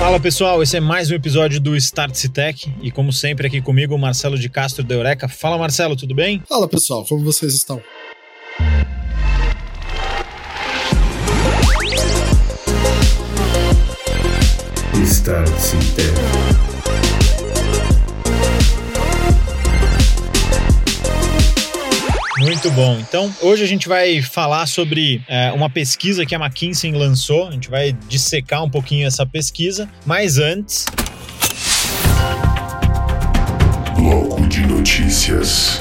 Fala pessoal, esse é mais um episódio do Start Tech e como sempre aqui comigo o Marcelo de Castro da Eureka. Fala Marcelo, tudo bem? Fala pessoal, como vocês estão? Start Tech. Muito bom. Então, hoje a gente vai falar sobre é, uma pesquisa que a McKinsey lançou. A gente vai dissecar um pouquinho essa pesquisa. Mas antes. Bloco de notícias.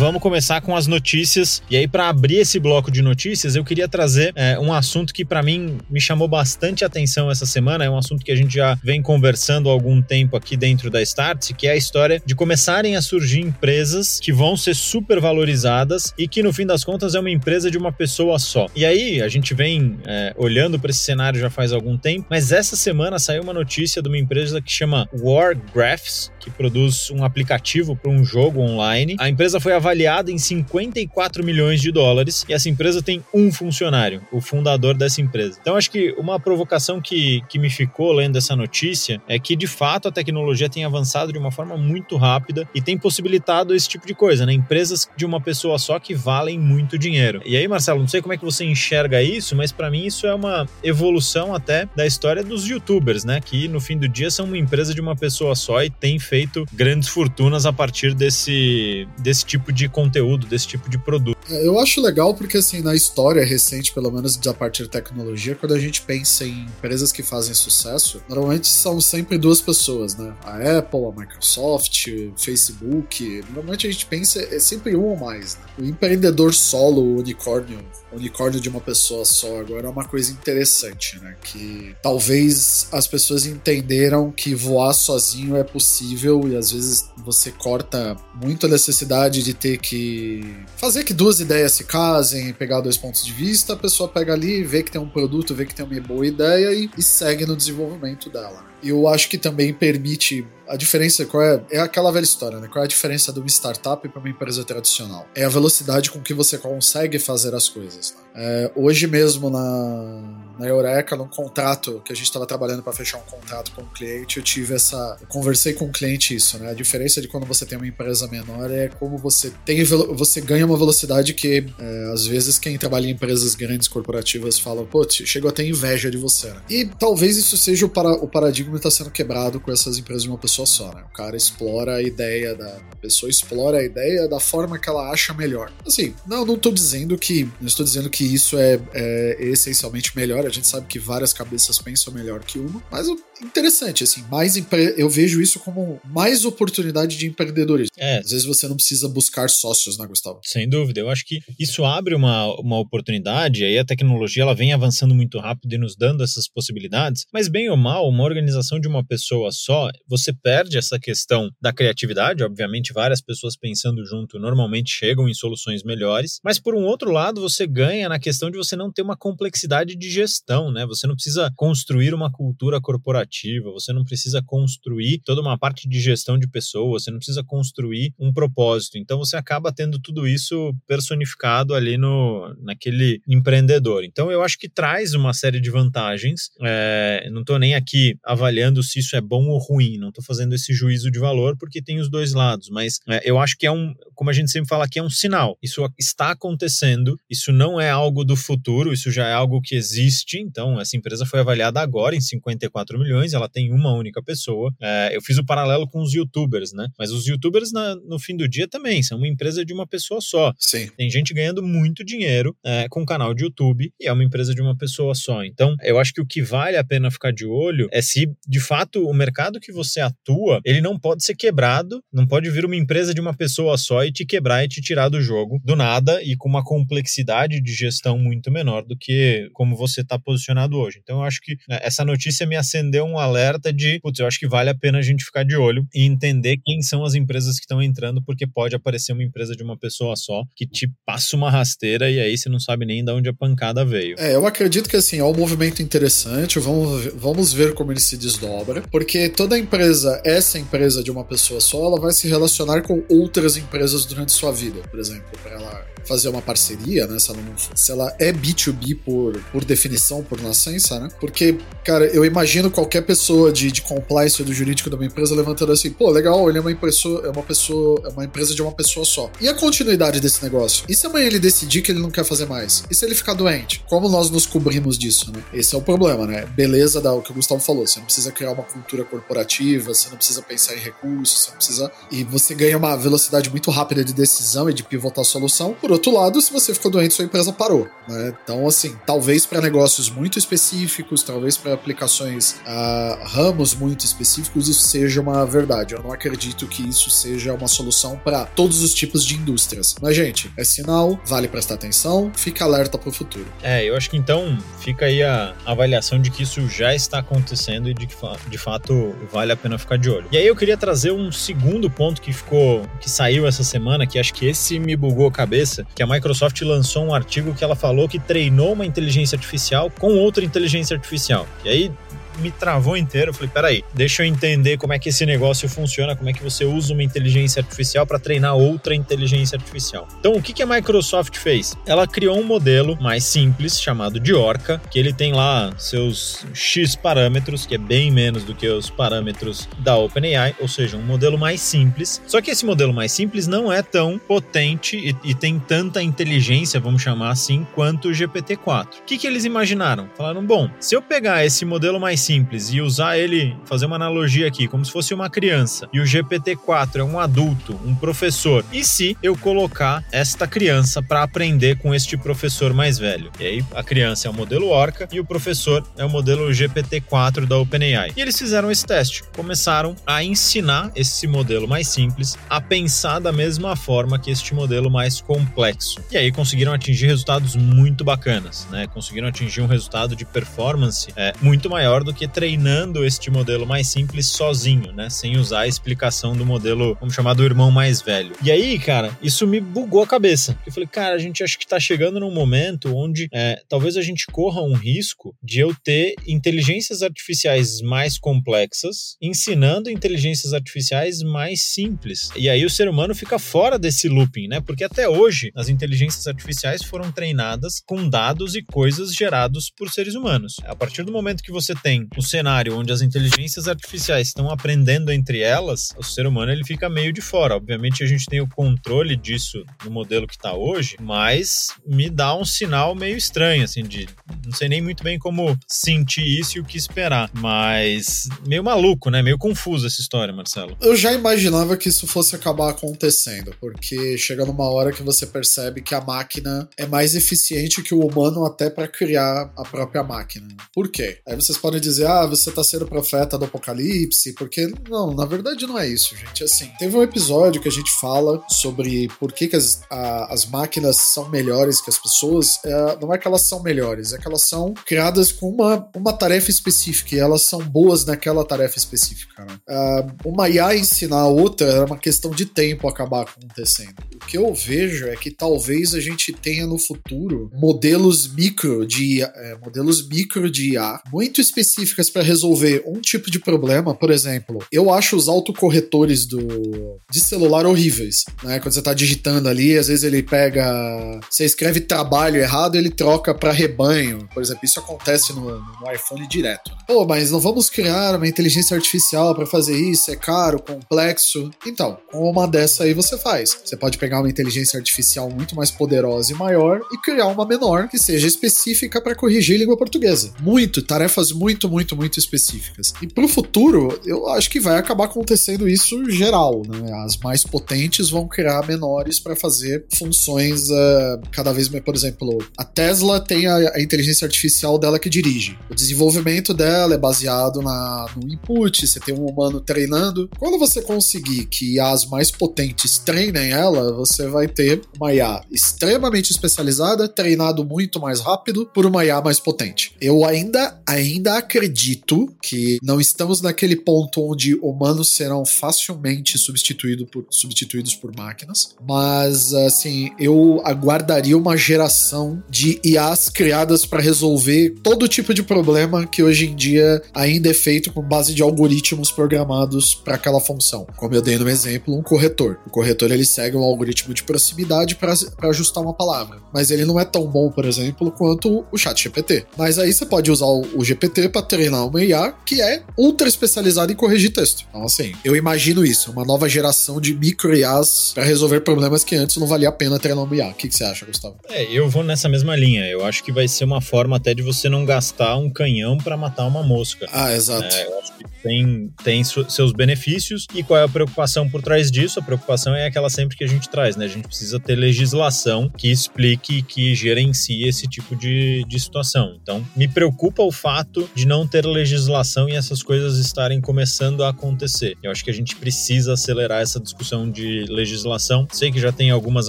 Vamos começar com as notícias. E aí, para abrir esse bloco de notícias, eu queria trazer é, um assunto que, para mim, me chamou bastante atenção essa semana. É um assunto que a gente já vem conversando há algum tempo aqui dentro da Startse, que é a história de começarem a surgir empresas que vão ser super valorizadas e que, no fim das contas, é uma empresa de uma pessoa só. E aí, a gente vem é, olhando para esse cenário já faz algum tempo, mas essa semana saiu uma notícia de uma empresa que chama Wargraphs, que produz um aplicativo para um jogo online. A empresa foi avaliada avaliada em 54 milhões de dólares e essa empresa tem um funcionário, o fundador dessa empresa. Então, acho que uma provocação que, que me ficou lendo essa notícia é que, de fato, a tecnologia tem avançado de uma forma muito rápida e tem possibilitado esse tipo de coisa, né? Empresas de uma pessoa só que valem muito dinheiro. E aí, Marcelo, não sei como é que você enxerga isso, mas para mim isso é uma evolução até da história dos youtubers, né? Que no fim do dia são uma empresa de uma pessoa só e tem feito grandes fortunas a partir desse, desse tipo de de conteúdo, desse tipo de produto. É, eu acho legal porque, assim, na história recente, pelo menos a partir da tecnologia, quando a gente pensa em empresas que fazem sucesso, normalmente são sempre duas pessoas, né? A Apple, a Microsoft, o Facebook. Normalmente a gente pensa é sempre um ou mais, né? O empreendedor solo, o unicórnio, unicórnio de uma pessoa só agora é uma coisa interessante, né? Que talvez as pessoas entenderam que voar sozinho é possível e às vezes você corta muito a necessidade de ter que fazer que duas ideias se casem, pegar dois pontos de vista, a pessoa pega ali, vê que tem um produto, vê que tem uma boa ideia e, e segue no desenvolvimento dela. Eu acho que também permite a diferença qual é? É aquela velha história, né? Qual é a diferença de uma startup para uma empresa tradicional? É a velocidade com que você consegue fazer as coisas. Né? É, hoje mesmo na, na Eureka, num contrato que a gente estava trabalhando para fechar um contrato com o um cliente, eu tive essa. Eu conversei com o cliente isso, né? A diferença de quando você tem uma empresa menor é como você tem você ganha uma velocidade que é, às vezes quem trabalha em empresas grandes corporativas fala, pô, chego a ter inveja de você. Né? E talvez isso seja o, para, o paradigma que está sendo quebrado com essas empresas de uma pessoa pessoa só, né? O cara explora a ideia da a pessoa explora a ideia da forma que ela acha melhor. Assim, não, não tô dizendo que não estou dizendo que isso é, é essencialmente melhor. A gente sabe que várias cabeças pensam melhor que uma, mas interessante assim, mais empre... eu vejo isso como mais oportunidade de empreendedorismo. É. Às vezes você não precisa buscar sócios, né, Gustavo? Sem dúvida. Eu acho que isso abre uma, uma oportunidade. Aí a tecnologia ela vem avançando muito rápido e nos dando essas possibilidades. Mas bem ou mal, uma organização de uma pessoa só, você perde perde essa questão da criatividade. Obviamente, várias pessoas pensando junto normalmente chegam em soluções melhores, mas por um outro lado, você ganha na questão de você não ter uma complexidade de gestão, né? Você não precisa construir uma cultura corporativa, você não precisa construir toda uma parte de gestão de pessoas, você não precisa construir um propósito. Então, você acaba tendo tudo isso personificado ali no naquele empreendedor. Então, eu acho que traz uma série de vantagens. É, não estou nem aqui avaliando se isso é bom ou ruim, não estou fazendo esse juízo de valor porque tem os dois lados, mas é, eu acho que é um, como a gente sempre fala aqui, é um sinal. Isso está acontecendo, isso não é algo do futuro, isso já é algo que existe. Então, essa empresa foi avaliada agora em 54 milhões, ela tem uma única pessoa. É, eu fiz o paralelo com os youtubers, né? Mas os youtubers, na, no fim do dia, também são uma empresa de uma pessoa só. Sim. Tem gente ganhando muito dinheiro é, com um canal de YouTube e é uma empresa de uma pessoa só. Então, eu acho que o que vale a pena ficar de olho é se, de fato, o mercado que você atua ele não pode ser quebrado, não pode vir uma empresa de uma pessoa só e te quebrar e te tirar do jogo do nada e com uma complexidade de gestão muito menor do que como você está posicionado hoje. Então eu acho que né, essa notícia me acendeu um alerta de, putz, eu acho que vale a pena a gente ficar de olho e entender quem são as empresas que estão entrando, porque pode aparecer uma empresa de uma pessoa só que te passa uma rasteira e aí você não sabe nem de onde a pancada veio. É, eu acredito que assim, é um movimento interessante, vamos, vamos ver como ele se desdobra, porque toda empresa essa empresa de uma pessoa só, ela vai se relacionar com outras empresas durante sua vida, por exemplo, para ela fazer uma parceria, né? Se ela, não, se ela é B2B por, por definição, por nascença, né? Porque, cara, eu imagino qualquer pessoa de, de compliance do jurídico de uma empresa levantando assim, pô, legal, ele é uma pessoa, é uma pessoa, é uma empresa de uma pessoa só. E a continuidade desse negócio? E se amanhã ele decidir que ele não quer fazer mais? E se ele ficar doente? Como nós nos cobrimos disso, né? Esse é o problema, né? Beleza da o que o Gustavo falou, você não precisa criar uma cultura corporativa, você não precisa pensar em recursos, você não precisa e você ganha uma velocidade muito rápida de decisão e de pivotar a solução. Por outro lado, se você ficou doente, sua empresa parou, né? Então, assim, talvez para negócios muito específicos, talvez para aplicações a ramos muito específicos, isso seja uma verdade. Eu não acredito que isso seja uma solução para todos os tipos de indústrias. Mas, gente, é sinal, vale prestar atenção, fica alerta para o futuro. É, eu acho que então fica aí a avaliação de que isso já está acontecendo e de que de fato vale a pena ficar de olho. E aí eu queria trazer um segundo ponto que ficou, que saiu essa semana, que acho que esse me bugou a cabeça, que a Microsoft lançou um artigo que ela falou que treinou uma inteligência artificial com outra inteligência artificial. E aí me travou inteiro. Eu falei, peraí, deixa eu entender como é que esse negócio funciona, como é que você usa uma inteligência artificial para treinar outra inteligência artificial. Então, o que, que a Microsoft fez? Ela criou um modelo mais simples, chamado de Orca, que ele tem lá seus X parâmetros, que é bem menos do que os parâmetros da OpenAI, ou seja, um modelo mais simples. Só que esse modelo mais simples não é tão potente e, e tem tanta inteligência, vamos chamar assim, quanto o GPT-4. O que, que eles imaginaram? Falaram, bom, se eu pegar esse modelo mais simples e usar ele, fazer uma analogia aqui, como se fosse uma criança, e o GPT-4 é um adulto, um professor, e se eu colocar esta criança para aprender com este professor mais velho? E aí a criança é o modelo Orca e o professor é o modelo GPT-4 da OpenAI. E eles fizeram esse teste, começaram a ensinar esse modelo mais simples a pensar da mesma forma que este modelo mais complexo. E aí conseguiram atingir resultados muito bacanas, né? Conseguiram atingir um resultado de performance é, muito maior do que que treinando este modelo mais simples sozinho, né? Sem usar a explicação do modelo, vamos chamar do irmão mais velho. E aí, cara, isso me bugou a cabeça. Eu falei, cara, a gente acha que tá chegando num momento onde é, talvez a gente corra um risco de eu ter inteligências artificiais mais complexas ensinando inteligências artificiais mais simples. E aí o ser humano fica fora desse looping, né? Porque até hoje as inteligências artificiais foram treinadas com dados e coisas gerados por seres humanos. A partir do momento que você tem um cenário onde as inteligências artificiais estão aprendendo entre elas, o ser humano ele fica meio de fora. Obviamente a gente tem o controle disso no modelo que está hoje, mas me dá um sinal meio estranho, assim, de não sei nem muito bem como sentir isso e o que esperar, mas meio maluco, né? Meio confuso essa história, Marcelo. Eu já imaginava que isso fosse acabar acontecendo, porque chega numa hora que você percebe que a máquina é mais eficiente que o humano até para criar a própria máquina. Por quê? Aí vocês podem dizer dizer, ah, você tá sendo profeta do apocalipse, porque não, na verdade não é isso, gente. Assim, teve um episódio que a gente fala sobre por que, que as, a, as máquinas são melhores que as pessoas. É, não é que elas são melhores, é que elas são criadas com uma, uma tarefa específica e elas são boas naquela tarefa específica. Né? Uh, uma IA ensinar a outra é uma questão de tempo acabar acontecendo. O que eu vejo é que talvez a gente tenha no futuro modelos micro de é, modelos micro de IA muito específicos específicas para resolver um tipo de problema, por exemplo, eu acho os autocorretores do de celular horríveis, né? Quando você tá digitando ali, às vezes ele pega, você escreve trabalho errado, ele troca para rebanho, por exemplo, isso acontece no, no iPhone direto. Pô, mas não vamos criar uma inteligência artificial para fazer isso, é caro, complexo. Então, com uma dessa aí você faz. Você pode pegar uma inteligência artificial muito mais poderosa e maior e criar uma menor que seja específica para corrigir língua portuguesa. Muito, tarefas muito, muito, muito específicas. E pro futuro, eu acho que vai acabar acontecendo isso geral, né? As mais potentes vão criar menores para fazer funções uh, cada vez mais. Por exemplo, a Tesla tem a, a, inteligência artificial dela que dirige. O desenvolvimento dela é baseado na, no input, você tem um humano treinando. Quando você conseguir que as mais potentes treinem ela, você vai ter uma IA extremamente especializada, treinado muito mais rápido por uma IA mais potente. Eu ainda, ainda acredito acredito que não estamos naquele ponto onde humanos serão facilmente substituído por, substituídos por máquinas, mas assim, eu aguardaria uma geração de IAs criadas para resolver todo tipo de problema que hoje em dia ainda é feito com base de algoritmos programados para aquela função. Como eu dei no exemplo, um corretor. O corretor ele segue um algoritmo de proximidade para ajustar uma palavra, mas ele não é tão bom, por exemplo, quanto o chat GPT. Mas aí você pode usar o GPT para treinar uma IA que é ultra especializada em corrigir texto. Então, assim, eu imagino isso, uma nova geração de micro IAs para resolver problemas que antes não valia a pena treinar uma IA. O que, que você acha, Gustavo? É, eu vou nessa mesma linha. Eu acho que vai ser uma forma até de você não gastar um canhão para matar uma mosca. Ah, exato. É, eu acho que tem, tem seus benefícios. E qual é a preocupação por trás disso? A preocupação é aquela sempre que a gente traz, né? A gente precisa ter legislação que explique, que gerencie esse tipo de, de situação. Então, me preocupa o fato de não ter legislação e essas coisas estarem começando a acontecer. Eu acho que a gente precisa acelerar essa discussão de legislação. Sei que já tem algumas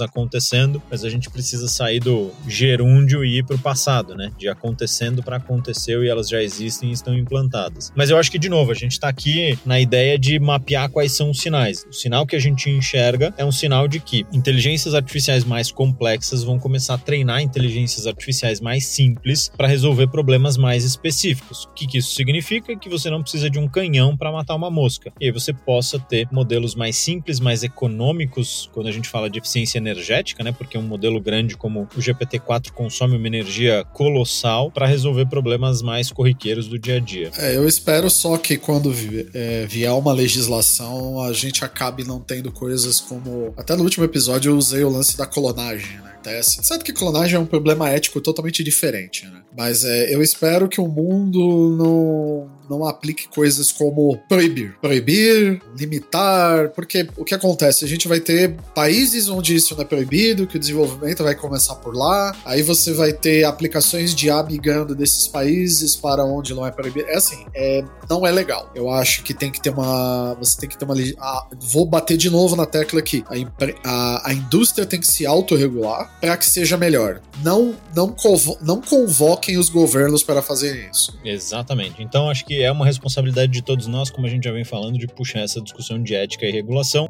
acontecendo, mas a gente precisa sair do gerúndio e ir para o passado, né? De acontecendo para aconteceu e elas já existem e estão implantadas. Mas eu acho que, de novo, a gente está aqui na ideia de mapear quais são os sinais. O sinal que a gente enxerga é um sinal de que inteligências artificiais mais complexas vão começar a treinar inteligências artificiais mais simples para resolver problemas mais específicos. O que, que isso significa? Que você não precisa de um canhão para matar uma mosca. E aí você possa ter modelos mais simples, mais econômicos, quando a gente fala de eficiência energética, né? Porque um modelo grande como o GPT-4 consome uma energia colossal para resolver problemas mais corriqueiros do dia a dia. É, eu espero só que quando é, vier uma legislação, a gente acabe não tendo coisas como. Até no último episódio eu usei o lance da clonagem, né? Acontece. Sabe que clonagem é um problema ético totalmente diferente, né? Mas é, eu espero que o mundo não, não aplique coisas como proibir. Proibir, limitar, porque o que acontece? A gente vai ter países onde isso não é proibido, que o desenvolvimento vai começar por lá, aí você vai ter aplicações de IA migrando desses países para onde não é proibido. É assim, é, não é legal. Eu acho que tem que ter uma. Você tem que ter uma. Ah, vou bater de novo na tecla aqui. A, a, a indústria tem que se autorregular para que seja melhor. Não, não, não convoquem os governos para fazer isso. Exatamente. Então acho que é uma responsabilidade de todos nós, como a gente já vem falando, de puxar essa discussão de ética e regulação.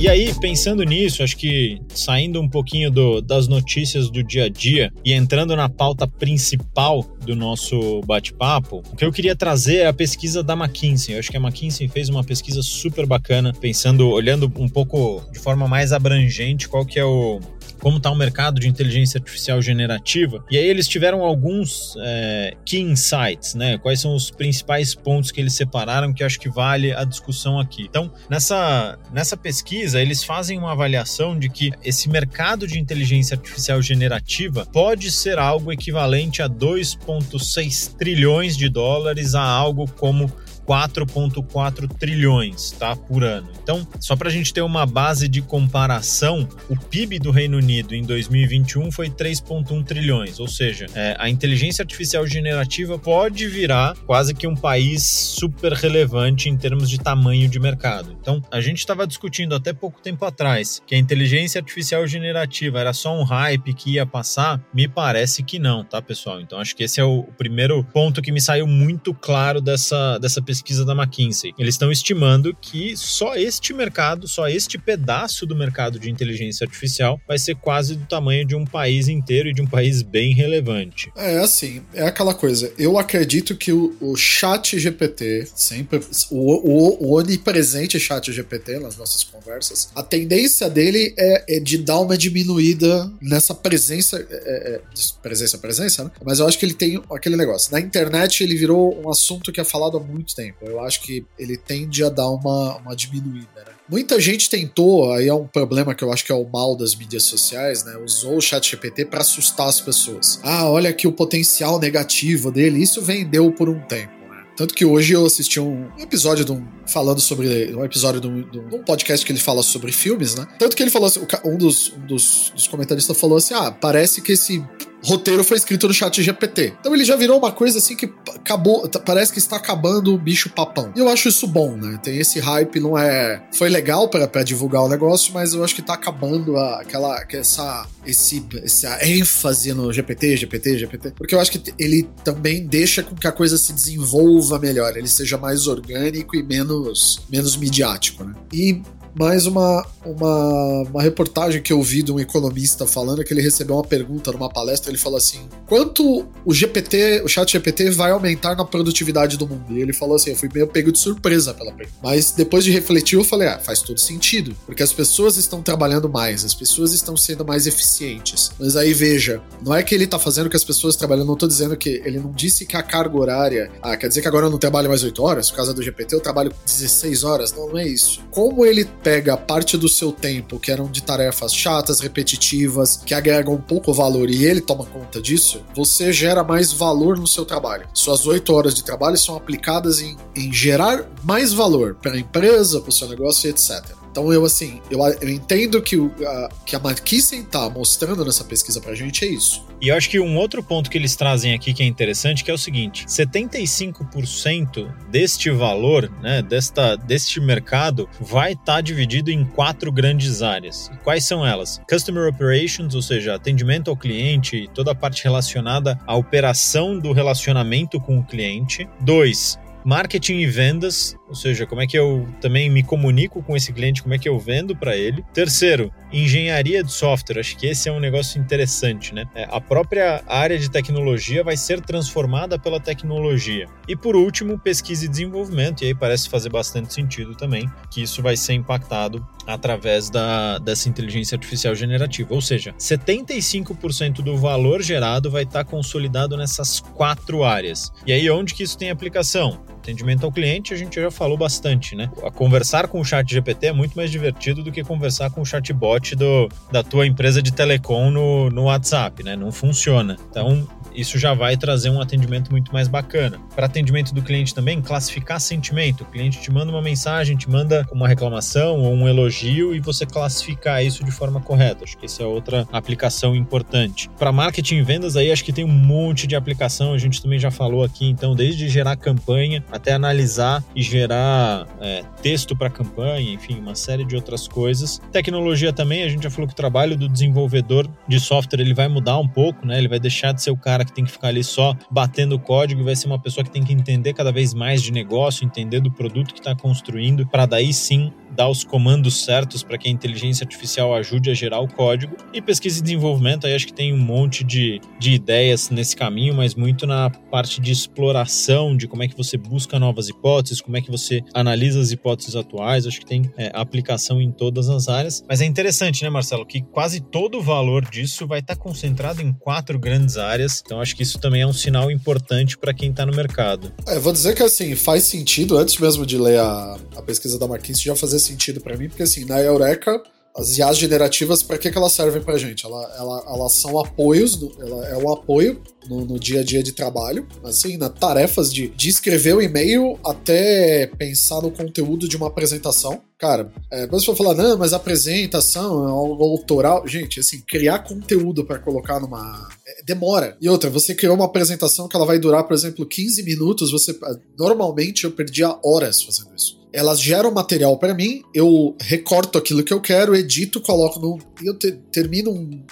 E aí, pensando nisso, acho que saindo um pouquinho do, das notícias do dia a dia e entrando na pauta principal do nosso bate-papo, o que eu queria trazer é a pesquisa da McKinsey. Eu acho que a McKinsey fez uma pesquisa super bacana, pensando, olhando um pouco de forma mais abrangente qual que é o, como está o mercado de inteligência artificial generativa. E aí eles tiveram alguns é, key insights, né? Quais são os principais pontos que eles separaram que acho que vale a discussão aqui. Então, nessa, nessa pesquisa, eles fazem uma avaliação de que esse mercado de inteligência artificial generativa pode ser algo equivalente a 2,6 trilhões de dólares a algo como 4,4 trilhões tá, por ano. Então, só para a gente ter uma base de comparação, o PIB do Reino Unido em 2021 foi 3,1 trilhões, ou seja, é, a inteligência artificial generativa pode virar quase que um país super relevante em termos de tamanho de mercado. Então, a gente estava discutindo até pouco tempo atrás que a inteligência artificial generativa era só um hype que ia passar, me parece que não, tá, pessoal? Então, acho que esse é o primeiro ponto que me saiu muito claro dessa, dessa pesquisa pesquisa da McKinsey. Eles estão estimando que só este mercado, só este pedaço do mercado de inteligência artificial vai ser quase do tamanho de um país inteiro e de um país bem relevante. É assim, é aquela coisa. Eu acredito que o, o chat GPT, sempre, o, o, o onipresente chat GPT nas nossas conversas, a tendência dele é, é de dar uma diminuída nessa presença, é, é, presença, presença, né? Mas eu acho que ele tem aquele negócio. Na internet ele virou um assunto que é falado há muito tempo Eu acho que ele tende a dar uma, uma diminuída, né? Muita gente tentou, aí é um problema que eu acho que é o mal das mídias sociais, né? Usou o chat GPT para assustar as pessoas. Ah, olha aqui o potencial negativo dele. Isso vendeu por um tempo. Né? Tanto que hoje eu assisti um episódio de um, falando sobre. Um episódio de um, de um, podcast que ele fala sobre filmes, né? Tanto que ele falou assim, um dos, um dos, dos comentaristas falou assim: ah, parece que esse roteiro foi escrito no chat GPT. Então ele já virou uma coisa assim que acabou, parece que está acabando o bicho papão. E eu acho isso bom, né? Tem esse hype, não é. Foi legal para divulgar o negócio, mas eu acho que tá acabando a, aquela. Essa, esse, essa ênfase no GPT, GPT, GPT. Porque eu acho que ele também deixa com que a coisa se desenvolva melhor, ele seja mais orgânico e menos, menos midiático, né? E mais uma, uma, uma reportagem que eu vi de um economista falando que ele recebeu uma pergunta numa palestra, ele falou assim: quanto o GPT, o chat GPT vai aumentar na produtividade do mundo? E ele falou assim: eu fui meio pego de surpresa pela pergunta. Mas depois de refletir, eu falei: ah, faz todo sentido, porque as pessoas estão trabalhando mais, as pessoas estão sendo mais eficientes. Mas aí veja, não é que ele está fazendo que as pessoas trabalham, não estou dizendo que ele não disse que a carga horária, ah, quer dizer que agora eu não trabalho mais 8 horas, por causa do GPT eu trabalho 16 horas. Não, não é isso. Como ele pega parte do seu tempo, que eram de tarefas chatas, repetitivas, que agregam pouco valor, e ele toma conta disso, você gera mais valor no seu trabalho. Suas oito horas de trabalho são aplicadas em, em gerar mais valor para a empresa, para o seu negócio, etc. Então eu assim, eu, eu entendo que, o, a, que a McKinsey tá mostrando nessa pesquisa pra gente é isso. E eu acho que um outro ponto que eles trazem aqui que é interessante, que é o seguinte: 75% deste valor, né, desta, deste mercado, vai estar tá dividido em quatro grandes áreas. Quais são elas? Customer Operations, ou seja, atendimento ao cliente e toda a parte relacionada à operação do relacionamento com o cliente. Dois, marketing e vendas, ou seja, como é que eu também me comunico com esse cliente, como é que eu vendo para ele. Terceiro, engenharia de software. Acho que esse é um negócio interessante, né? É, a própria área de tecnologia vai ser transformada pela tecnologia. E por último, pesquisa e desenvolvimento. E aí parece fazer bastante sentido também que isso vai ser impactado através da, dessa inteligência artificial generativa. Ou seja, 75% do valor gerado vai estar consolidado nessas quatro áreas. E aí, onde que isso tem aplicação? Atendimento ao cliente, a gente já falou bastante, né? A conversar com o chat GPT é muito mais divertido do que conversar com o chatbot do, da tua empresa de telecom no, no WhatsApp, né? Não funciona. Então, isso já vai trazer um atendimento muito mais bacana. Para atendimento do cliente também, classificar sentimento. O cliente te manda uma mensagem, te manda uma reclamação ou um elogio e você classificar isso de forma correta. Acho que essa é outra aplicação importante. Para marketing e vendas, aí acho que tem um monte de aplicação, a gente também já falou aqui, então, desde gerar campanha até analisar e gerar é, texto para campanha, enfim, uma série de outras coisas. Tecnologia também, a gente já falou que o trabalho do desenvolvedor de software ele vai mudar um pouco, né? Ele vai deixar de ser o cara que tem que ficar ali só batendo código, vai ser uma pessoa que tem que entender cada vez mais de negócio, entender do produto que está construindo, para daí sim dar os comandos certos para que a inteligência artificial ajude a gerar o código. E pesquisa e desenvolvimento, aí acho que tem um monte de, de ideias nesse caminho, mas muito na parte de exploração, de como é que você busca novas hipóteses, como é que você analisa as hipóteses atuais. Acho que tem é, aplicação em todas as áreas. Mas é interessante, né, Marcelo, que quase todo o valor disso vai estar tá concentrado em quatro grandes áreas. Então acho que isso também é um sinal importante para quem está no mercado. É, vou dizer que assim, faz sentido, antes mesmo de ler a, a pesquisa da McKinsey, já fazer sentido para mim, porque assim, na Eureka as IAs generativas, para que, que elas servem para gente? Ela, ela, elas são apoios, ela é um apoio no, no, dia a dia de trabalho, assim, na tarefas de, de escrever o e-mail até pensar no conteúdo de uma apresentação. Cara, é, você for falar, não, mas apresentação é autoral. Gente, assim, criar conteúdo para colocar numa. É, demora. E outra, você criou uma apresentação que ela vai durar, por exemplo, 15 minutos. Você. Normalmente eu perdia horas fazendo isso elas geram material para mim, eu recorto aquilo que eu quero, edito, coloco no. e eu te, termino um,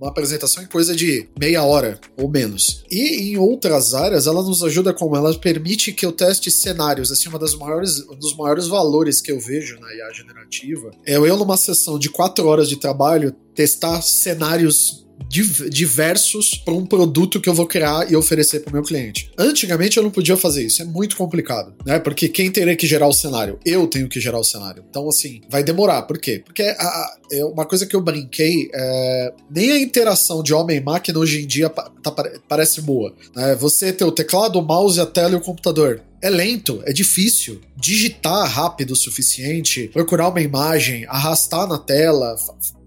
uma apresentação em coisa de meia hora ou menos. E em outras áreas, ela nos ajuda como? Ela permite que eu teste cenários. Assim, uma das maiores, um dos maiores valores que eu vejo na IA generativa é eu, numa sessão de quatro horas de trabalho, testar cenários diversos para um produto que eu vou criar e oferecer para o meu cliente. Antigamente eu não podia fazer isso, é muito complicado, né? Porque quem teria que gerar o cenário? Eu tenho que gerar o cenário. Então, assim, vai demorar. Por quê? Porque a, a, é uma coisa que eu brinquei, é, nem a interação de homem e máquina hoje em dia tá, parece boa. Né? Você ter o teclado, o mouse, a tela e o computador é lento, é difícil. Digitar rápido o suficiente, procurar uma imagem, arrastar na tela,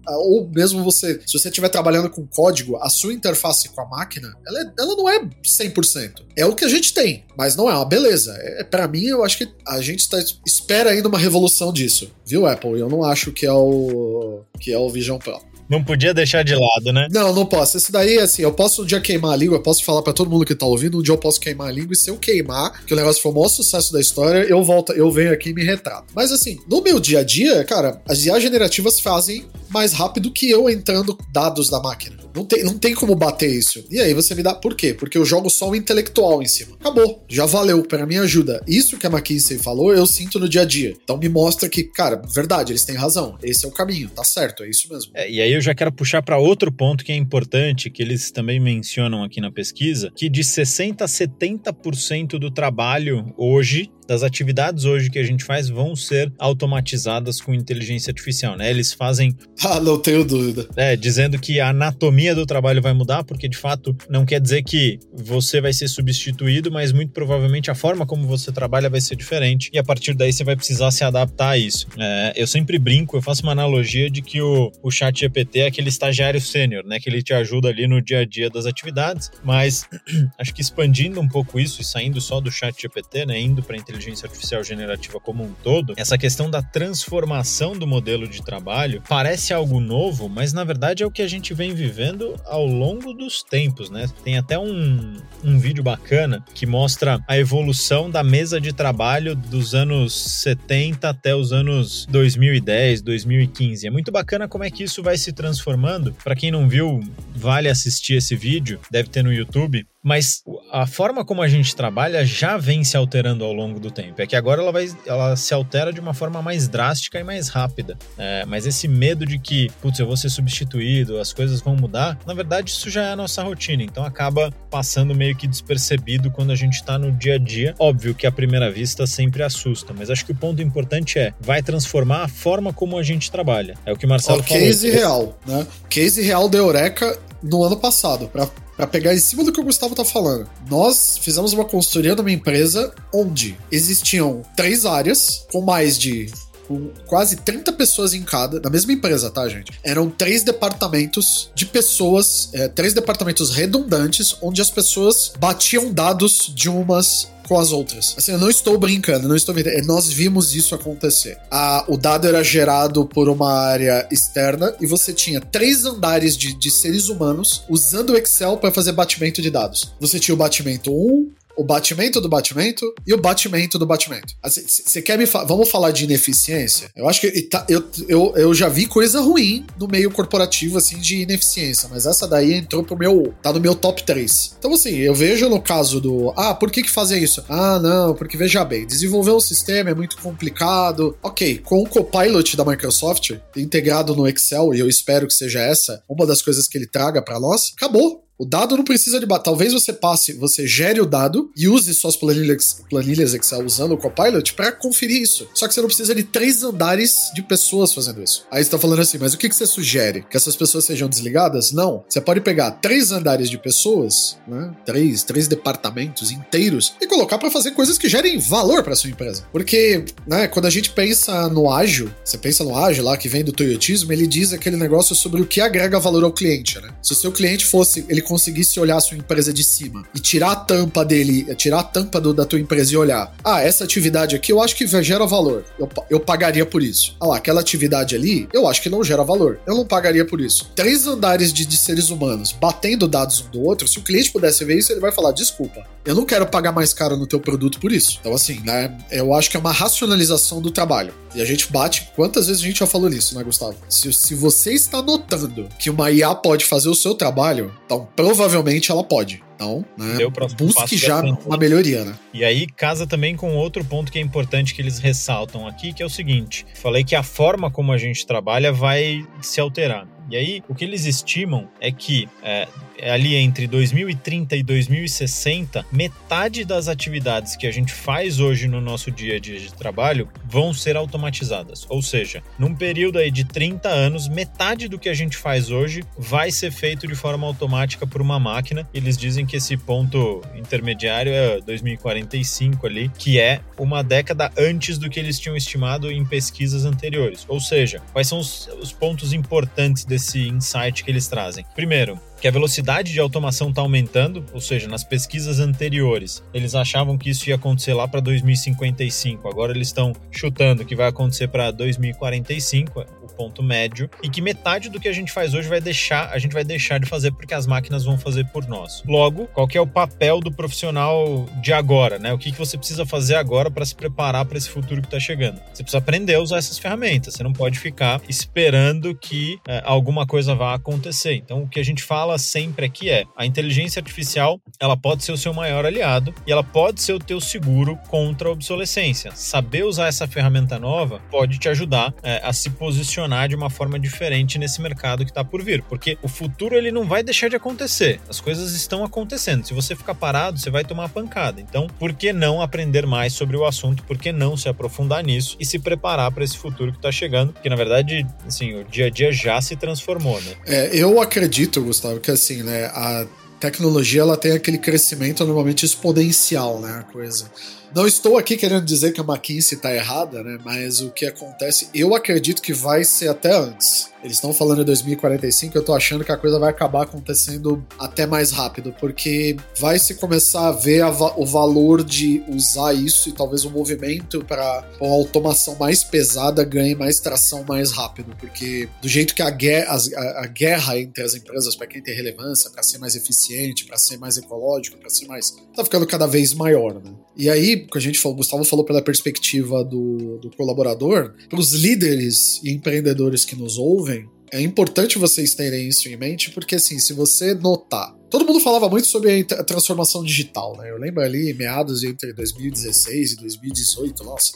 ou mesmo você, se você estiver trabalhando com código, a sua interface com a máquina, ela, é, ela não é 100%. É o que a gente tem, mas não é uma beleza. É, é para mim, eu acho que a gente tá, espera ainda uma revolução disso, viu, Apple? Eu não acho que é o que é o Vision Pro. Não podia deixar de lado, né? Não, não posso. Esse daí, assim, eu posso um dia queimar a língua, eu posso falar para todo mundo que tá ouvindo, um dia eu posso queimar a língua, e se eu queimar, que o negócio foi o maior sucesso da história, eu volto, eu venho aqui e me retrato. Mas assim, no meu dia a dia, cara, as IA generativas fazem mais rápido que eu entrando dados da máquina. Não tem, não tem como bater isso. E aí você me dá. Por quê? Porque eu jogo só o intelectual em cima. Acabou. Já valeu. Para mim ajuda. Isso que a McKinsey falou, eu sinto no dia a dia. Então me mostra que, cara, verdade, eles têm razão. Esse é o caminho. Tá certo. É isso mesmo. É, e aí eu já quero puxar para outro ponto que é importante, que eles também mencionam aqui na pesquisa, que de 60% a 70% do trabalho hoje das atividades hoje que a gente faz vão ser automatizadas com inteligência artificial, né? Eles fazem. Ah, não tenho dúvida. É, dizendo que a anatomia do trabalho vai mudar, porque de fato não quer dizer que você vai ser substituído, mas muito provavelmente a forma como você trabalha vai ser diferente e a partir daí você vai precisar se adaptar a isso. É, eu sempre brinco, eu faço uma analogia de que o, o chat GPT é aquele estagiário sênior, né? Que ele te ajuda ali no dia a dia das atividades, mas acho que expandindo um pouco isso e saindo só do chat GPT, né? Indo para inteligência artificial generativa como um todo, essa questão da transformação do modelo de trabalho parece algo novo, mas na verdade é o que a gente vem vivendo ao longo dos tempos, né? Tem até um, um vídeo bacana que mostra a evolução da mesa de trabalho dos anos 70 até os anos 2010, 2015. É muito bacana como é que isso vai se transformando. Para quem não viu, vale assistir esse vídeo, deve ter no YouTube mas a forma como a gente trabalha já vem se alterando ao longo do tempo. É que agora ela, vai, ela se altera de uma forma mais drástica e mais rápida. É, mas esse medo de que, putz, eu vou ser substituído, as coisas vão mudar, na verdade isso já é a nossa rotina. Então acaba passando meio que despercebido quando a gente está no dia a dia. Óbvio que à primeira vista sempre assusta, mas acho que o ponto importante é, vai transformar a forma como a gente trabalha. É o que o Marcelo Ó, falou. Case real, né? Case real da Eureka no ano passado, para pegar em cima do que o Gustavo tá falando. Nós fizemos uma consultoria numa empresa onde existiam três áreas com mais de com quase 30 pessoas em cada, na mesma empresa, tá, gente? Eram três departamentos de pessoas, é, três departamentos redundantes, onde as pessoas batiam dados de umas com as outras. Assim, eu não estou brincando, não estou é, Nós vimos isso acontecer. A, o dado era gerado por uma área externa e você tinha três andares de, de seres humanos usando o Excel para fazer batimento de dados. Você tinha o batimento 1, o batimento do batimento e o batimento do batimento. Você assim, quer me? Vamos falar de ineficiência? Eu acho que tá, eu, eu, eu já vi coisa ruim no meio corporativo, assim, de ineficiência, mas essa daí entrou pro meu. tá no meu top 3. Então, assim, eu vejo no caso do. Ah, por que que fazem isso? Ah, não, porque veja bem, desenvolver um sistema é muito complicado. Ok, com o Copilot da Microsoft integrado no Excel, e eu espero que seja essa uma das coisas que ele traga para nós, acabou. O dado não precisa de. Talvez você passe, você gere o dado e use suas planilhas, planilhas Excel usando o Copilot para conferir isso. Só que você não precisa de três andares de pessoas fazendo isso. Aí você tá falando assim, mas o que, que você sugere? Que essas pessoas sejam desligadas? Não. Você pode pegar três andares de pessoas, né? Três, três departamentos inteiros e colocar para fazer coisas que gerem valor para sua empresa. Porque, né, quando a gente pensa no ágil, você pensa no ágil lá que vem do Toyotismo, ele diz aquele negócio sobre o que agrega valor ao cliente, né? Se o seu cliente fosse, ele conseguisse olhar a sua empresa de cima e tirar a tampa dele, tirar a tampa do, da tua empresa e olhar, ah, essa atividade aqui eu acho que gera valor, eu, eu pagaria por isso. Ah lá, aquela atividade ali, eu acho que não gera valor, eu não pagaria por isso. Três andares de, de seres humanos batendo dados um do outro, se o cliente pudesse ver isso, ele vai falar, desculpa, eu não quero pagar mais caro no teu produto por isso. Então, assim, né, eu acho que é uma racionalização do trabalho. E a gente bate, quantas vezes a gente já falou nisso, né, Gustavo? Se, se você está notando que uma IA pode fazer o seu trabalho, então provavelmente ela pode. Então, né, busque já uma melhoria, né? E aí casa também com outro ponto que é importante que eles ressaltam aqui, que é o seguinte: falei que a forma como a gente trabalha vai se alterar. E aí, o que eles estimam é que é, ali entre 2030 e 2060, metade das atividades que a gente faz hoje no nosso dia a dia de trabalho vão ser automatizadas. Ou seja, num período aí de 30 anos, metade do que a gente faz hoje vai ser feito de forma automática por uma máquina. Eles dizem que esse ponto intermediário é 2045 ali, que é uma década antes do que eles tinham estimado em pesquisas anteriores. Ou seja, quais são os, os pontos importantes desse insight que eles trazem? Primeiro, que a velocidade de automação está aumentando, ou seja, nas pesquisas anteriores, eles achavam que isso ia acontecer lá para 2055. Agora eles estão chutando que vai acontecer para 2045 ponto médio e que metade do que a gente faz hoje vai deixar, a gente vai deixar de fazer porque as máquinas vão fazer por nós. Logo, qual que é o papel do profissional de agora, né? O que, que você precisa fazer agora para se preparar para esse futuro que está chegando? Você precisa aprender a usar essas ferramentas. Você não pode ficar esperando que é, alguma coisa vá acontecer. Então, o que a gente fala sempre aqui é a inteligência artificial, ela pode ser o seu maior aliado e ela pode ser o teu seguro contra a obsolescência. Saber usar essa ferramenta nova pode te ajudar é, a se posicionar de uma forma diferente nesse mercado que está por vir, porque o futuro ele não vai deixar de acontecer. As coisas estão acontecendo. Se você ficar parado, você vai tomar pancada. Então, por que não aprender mais sobre o assunto? Por que não se aprofundar nisso e se preparar para esse futuro que está chegando? Porque na verdade, assim, o dia a dia já se transformou, né? É, eu acredito, Gustavo, que assim, né, a tecnologia ela tem aquele crescimento normalmente exponencial, né, a coisa. Não estou aqui querendo dizer que a McKinsey está errada, né? Mas o que acontece, eu acredito que vai ser até antes. Eles estão falando em 2045, eu tô achando que a coisa vai acabar acontecendo até mais rápido, porque vai se começar a ver a va o valor de usar isso e talvez o um movimento para uma automação mais pesada ganhe mais tração mais rápido, porque do jeito que a guerra, a, a guerra entre as empresas para quem tem relevância, para ser mais eficiente, para ser mais ecológico, para ser mais. tá ficando cada vez maior, né? E aí, que a gente falou, o Gustavo falou pela perspectiva do, do colaborador, para os líderes e empreendedores que nos ouvem, é importante vocês terem isso em mente, porque assim, se você notar Todo mundo falava muito sobre a transformação digital, né? Eu lembro ali, meados entre 2016 e 2018, nossa,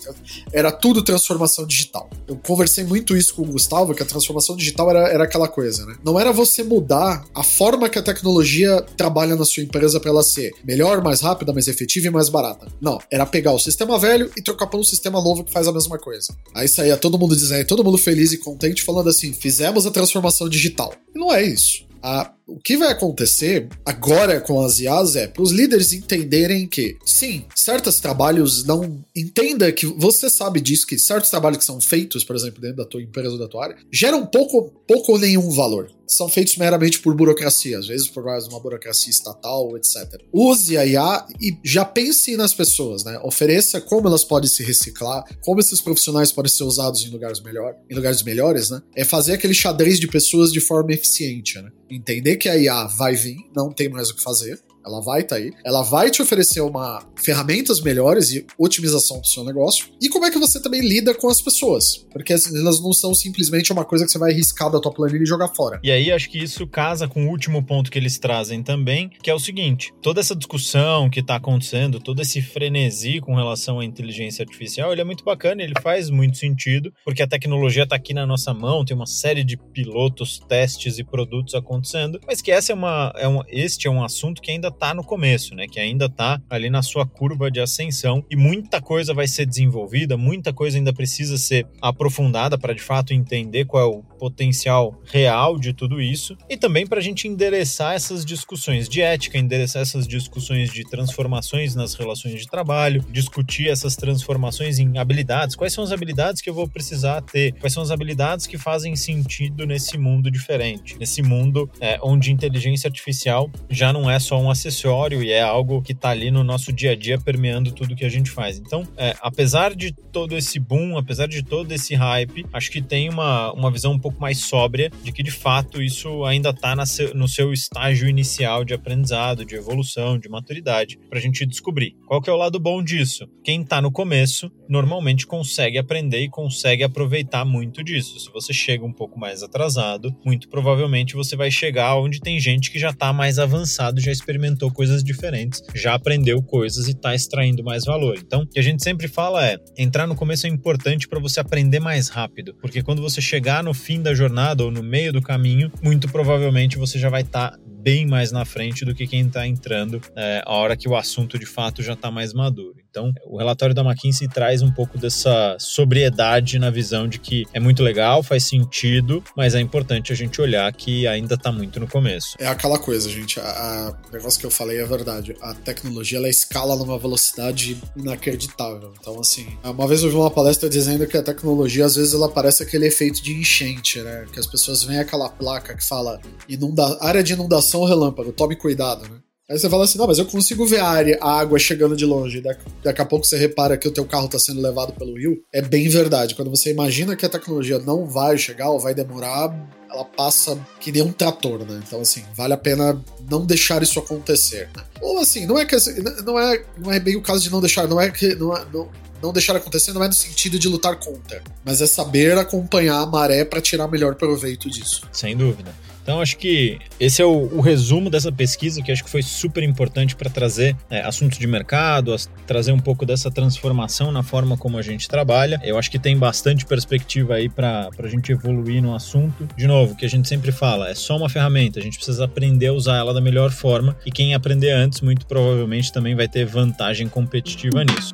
era tudo transformação digital. Eu conversei muito isso com o Gustavo, que a transformação digital era, era aquela coisa, né? Não era você mudar a forma que a tecnologia trabalha na sua empresa para ela ser melhor, mais rápida, mais efetiva e mais barata. Não, era pegar o sistema velho e trocar por um sistema novo que faz a mesma coisa. Aí saía todo mundo dizendo, todo mundo feliz e contente, falando assim: fizemos a transformação digital. E não é isso. A o que vai acontecer agora com as IAs é para os líderes entenderem que, sim, certos trabalhos não. Entenda que você sabe disso, que certos trabalhos que são feitos, por exemplo, dentro da tua empresa ou da tua área, geram pouco, pouco ou nenhum valor. São feitos meramente por burocracia, às vezes por mais uma burocracia estatal, etc. Use a IA e já pense nas pessoas, né? Ofereça como elas podem se reciclar, como esses profissionais podem ser usados em lugares melhor, em lugares melhores, né? É fazer aquele xadrez de pessoas de forma eficiente, né? Entender que a IA vai vir, não tem mais o que fazer. Ela vai estar tá aí. Ela vai te oferecer uma ferramentas melhores e otimização do seu negócio. E como é que você também lida com as pessoas? Porque elas não são simplesmente uma coisa que você vai riscar da tua planilha e jogar fora. E aí acho que isso casa com o último ponto que eles trazem também, que é o seguinte: toda essa discussão que está acontecendo, todo esse frenesi com relação à inteligência artificial, ele é muito bacana, ele faz muito sentido, porque a tecnologia está aqui na nossa mão, tem uma série de pilotos, testes e produtos acontecendo, mas que essa é uma, é um, este é um assunto que ainda está no começo, né? Que ainda está ali na sua curva de ascensão e muita coisa vai ser desenvolvida, muita coisa ainda precisa ser aprofundada para de fato entender qual é o potencial real de tudo isso e também para a gente endereçar essas discussões de ética, endereçar essas discussões de transformações nas relações de trabalho, discutir essas transformações em habilidades. Quais são as habilidades que eu vou precisar ter? Quais são as habilidades que fazem sentido nesse mundo diferente? Nesse mundo é, onde inteligência artificial já não é só um acessório e é algo que está ali no nosso dia a dia permeando tudo que a gente faz. Então, é, apesar de todo esse boom, apesar de todo esse hype, acho que tem uma, uma visão um pouco mais sóbria de que de fato isso ainda está no seu estágio inicial de aprendizado, de evolução, de maturidade, para a gente descobrir. Qual que é o lado bom disso? Quem está no começo normalmente consegue aprender e consegue aproveitar muito disso. Se você chega um pouco mais atrasado, muito provavelmente você vai chegar onde tem gente que já está mais avançado, já experimentou coisas diferentes, já aprendeu coisas e está extraindo mais valor. Então, o que a gente sempre fala é: entrar no começo é importante para você aprender mais rápido, porque quando você chegar no fim da jornada ou no meio do caminho, muito provavelmente você já vai estar tá bem mais na frente do que quem está entrando é, a hora que o assunto de fato já está mais maduro. Então, o relatório da McKinsey traz um pouco dessa sobriedade na visão de que é muito legal, faz sentido, mas é importante a gente olhar que ainda está muito no começo. É aquela coisa, gente. O negócio que eu falei é verdade. A tecnologia ela escala numa velocidade inacreditável. Então, assim, uma vez eu vi uma palestra dizendo que a tecnologia às vezes ela parece aquele efeito de enchente, né? Que as pessoas veem aquela placa que fala inunda área de inundação atenção ao relâmpago, tome cuidado, né? Aí você fala assim, não, mas eu consigo ver a, área, a água chegando de longe. Daqui, daqui a pouco você repara que o teu carro está sendo levado pelo rio. É bem verdade. Quando você imagina que a tecnologia não vai chegar ou vai demorar, ela passa que nem um trator, né? Então, assim, vale a pena não deixar isso acontecer. Né? Ou assim, não é que não é, não é bem o caso de não deixar, não é que não, é, não, não deixar acontecer não é no sentido de lutar contra, mas é saber acompanhar a maré para tirar melhor proveito disso. Sem dúvida. Então, acho que esse é o, o, resumo dessa pesquisa, que acho que foi super importante para trazer é, assuntos de mercado, as, trazer um pouco dessa transformação na forma como a gente trabalha. Eu acho que tem bastante perspectiva aí para a gente evoluir no assunto. De novo, que a gente sempre fala, é só uma ferramenta, a gente precisa aprender a usar ela da melhor forma e quem aprender antes, muito provavelmente também vai ter vantagem competitiva nisso.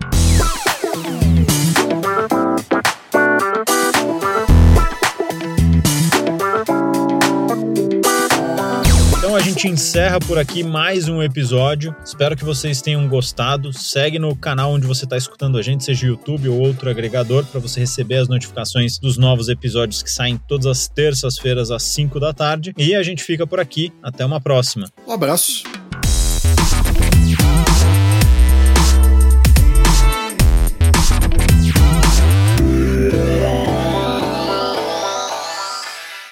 Gente encerra por aqui mais um episódio. Espero que vocês tenham gostado. Segue no canal onde você está escutando a gente, seja YouTube ou outro agregador, para você receber as notificações dos novos episódios que saem todas as terças-feiras às 5 da tarde. E a gente fica por aqui. Até uma próxima. Um abraço.